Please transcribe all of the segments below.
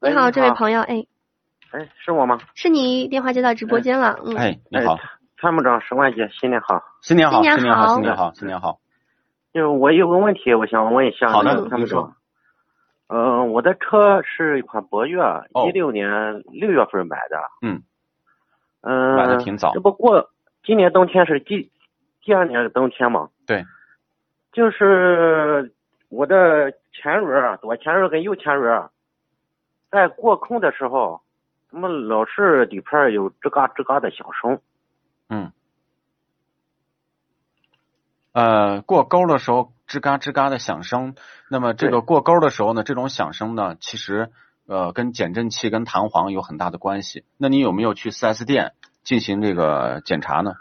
你好，这位朋友，哎，哎，是我吗？是你，电话接到直播间了，嗯，哎，你好，参谋长石万杰，新年好，新年好，新年好新年好，新年好。就我有个问题，我想问一下，好的，参谋长。嗯，我的车是一款博越，一六年六月份买的。嗯。嗯。买的挺早。这不过今年冬天是第第二年的冬天嘛？对。就是。我的前轮左前轮跟右前轮在过空的时候，怎么老是底盘有吱嘎吱嘎的响声？嗯。呃，过沟的时候吱嘎吱嘎的响声，那么这个过沟的时候呢，这种响声呢，其实呃跟减震器跟弹簧有很大的关系。那你有没有去四 S 店进行这个检查呢？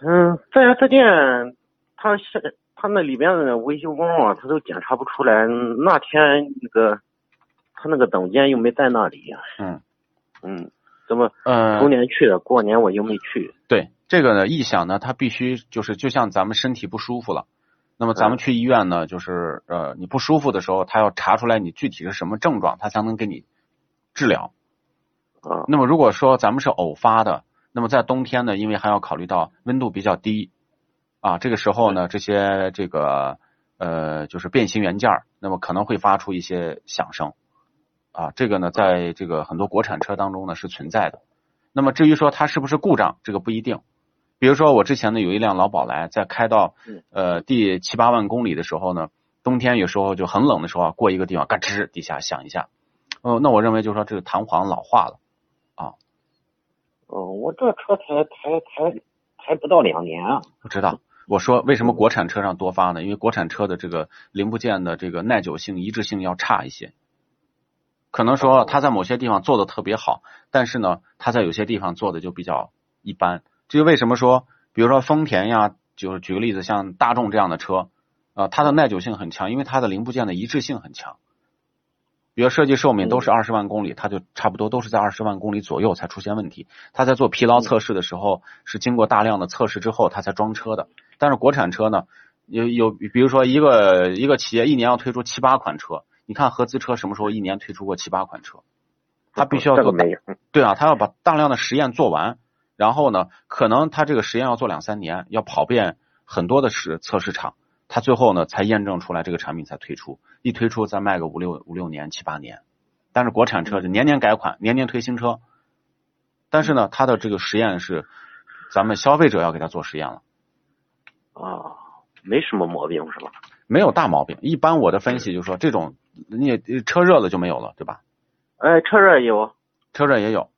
嗯，四 S 店他是。他那里边的维修工啊，他都检查不出来。那天那个他那个等间又没在那里。嗯嗯，怎么？嗯，头年去的，过年我又没去。对这个呢，异响呢，它必须就是就像咱们身体不舒服了，那么咱们去医院呢，就是呃你不舒服的时候，他要查出来你具体是什么症状，他才能给你治疗。啊。那么如果说咱们是偶发的，那么在冬天呢，因为还要考虑到温度比较低。啊，这个时候呢，这些这个呃，就是变形元件那么可能会发出一些响声，啊，这个呢，在这个很多国产车当中呢是存在的。那么至于说它是不是故障，这个不一定。比如说我之前呢有一辆老宝来，在开到呃第七八万公里的时候呢，冬天有时候就很冷的时候啊，过一个地方嘎吱底下响一下，哦，那我认为就是说这个弹簧老化了，啊。哦，我这车才才才才不到两年啊。我知道。我说为什么国产车上多发呢？因为国产车的这个零部件的这个耐久性、一致性要差一些。可能说它在某些地方做的特别好，但是呢，它在有些地方做的就比较一般。这就为什么说，比如说丰田呀，就是举个例子，像大众这样的车，啊，它的耐久性很强，因为它的零部件的一致性很强。比如设计寿命都是二十万公里，它就差不多都是在二十万公里左右才出现问题。它在做疲劳测试的时候，是经过大量的测试之后，它才装车的。但是国产车呢，有有比如说一个一个企业一年要推出七八款车，你看合资车什么时候一年推出过七八款车？它必须要做对啊，它要把大量的实验做完，然后呢，可能它这个实验要做两三年，要跑遍很多的试测试场。他最后呢，才验证出来这个产品才推出，一推出再卖个五六五六年七八年，但是国产车是年年改款，年年推新车，但是呢，它的这个实验是咱们消费者要给他做实验了，啊，没什么毛病是吧？没有大毛病，一般我的分析就是说，这种你也车热了就没有了，对吧？哎，车热有，车热也有，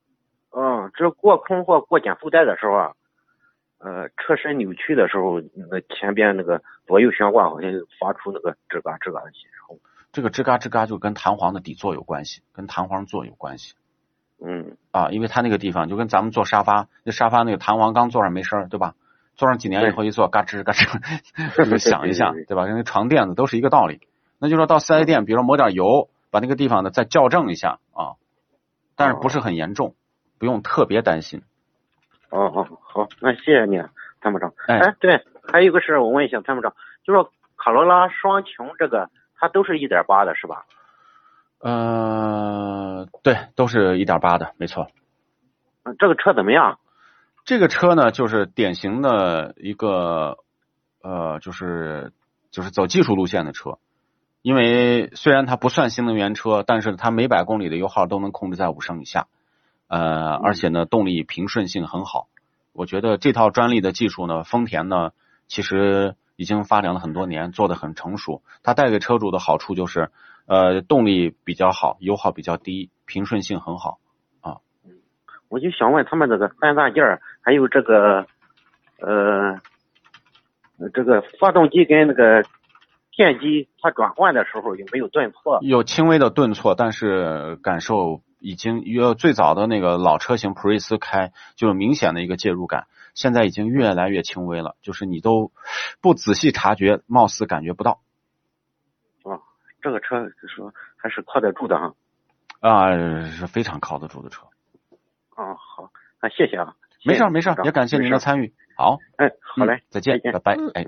嗯，这过空或过减速带的时候啊。呃，车身扭曲的时候，那个前边那个左右悬挂好像发出那个吱嘎吱嘎的响。这个吱嘎吱嘎就跟弹簧的底座有关系，跟弹簧座有关系。嗯。啊，因为它那个地方就跟咱们坐沙发，那沙发那个弹簧刚坐上没声儿，对吧？坐上几年以后一坐，嘎吱嘎吱，就响一下，对吧？跟那床垫子都是一个道理。那就说到四 S 店，比如说抹点油，把那个地方呢再校正一下啊，但是不是很严重，不用特别担心。哦哦好，那谢谢你，参谋长。哎，对，还有一个事我问一下参谋长，就说卡罗拉双擎这个，它都是一点八的是吧？呃，对，都是一点八的，没错。嗯，这个车怎么样？这个车呢，就是典型的一个呃，就是就是走技术路线的车，因为虽然它不算新能源车，但是它每百公里的油耗都能控制在五升以下。呃，而且呢，动力平顺性很好。我觉得这套专利的技术呢，丰田呢其实已经发展了很多年，做的很成熟。它带给车主的好处就是，呃，动力比较好，油耗比较低，平顺性很好啊。我就想问他们这个三大件儿，还有这个呃，这个发动机跟那个电机，它转换的时候有没有顿挫？有轻微的顿挫，但是感受。已经越最早的那个老车型普锐斯开就有明显的一个介入感，现在已经越来越轻微了，就是你都不仔细察觉，貌似感觉不到。哦，这个车就说还是靠得住的哈。啊，是非常靠得住的车。哦，好，那谢谢啊。没事没事，也感谢您的参与。好，哎，好嘞，再见，拜拜，哎。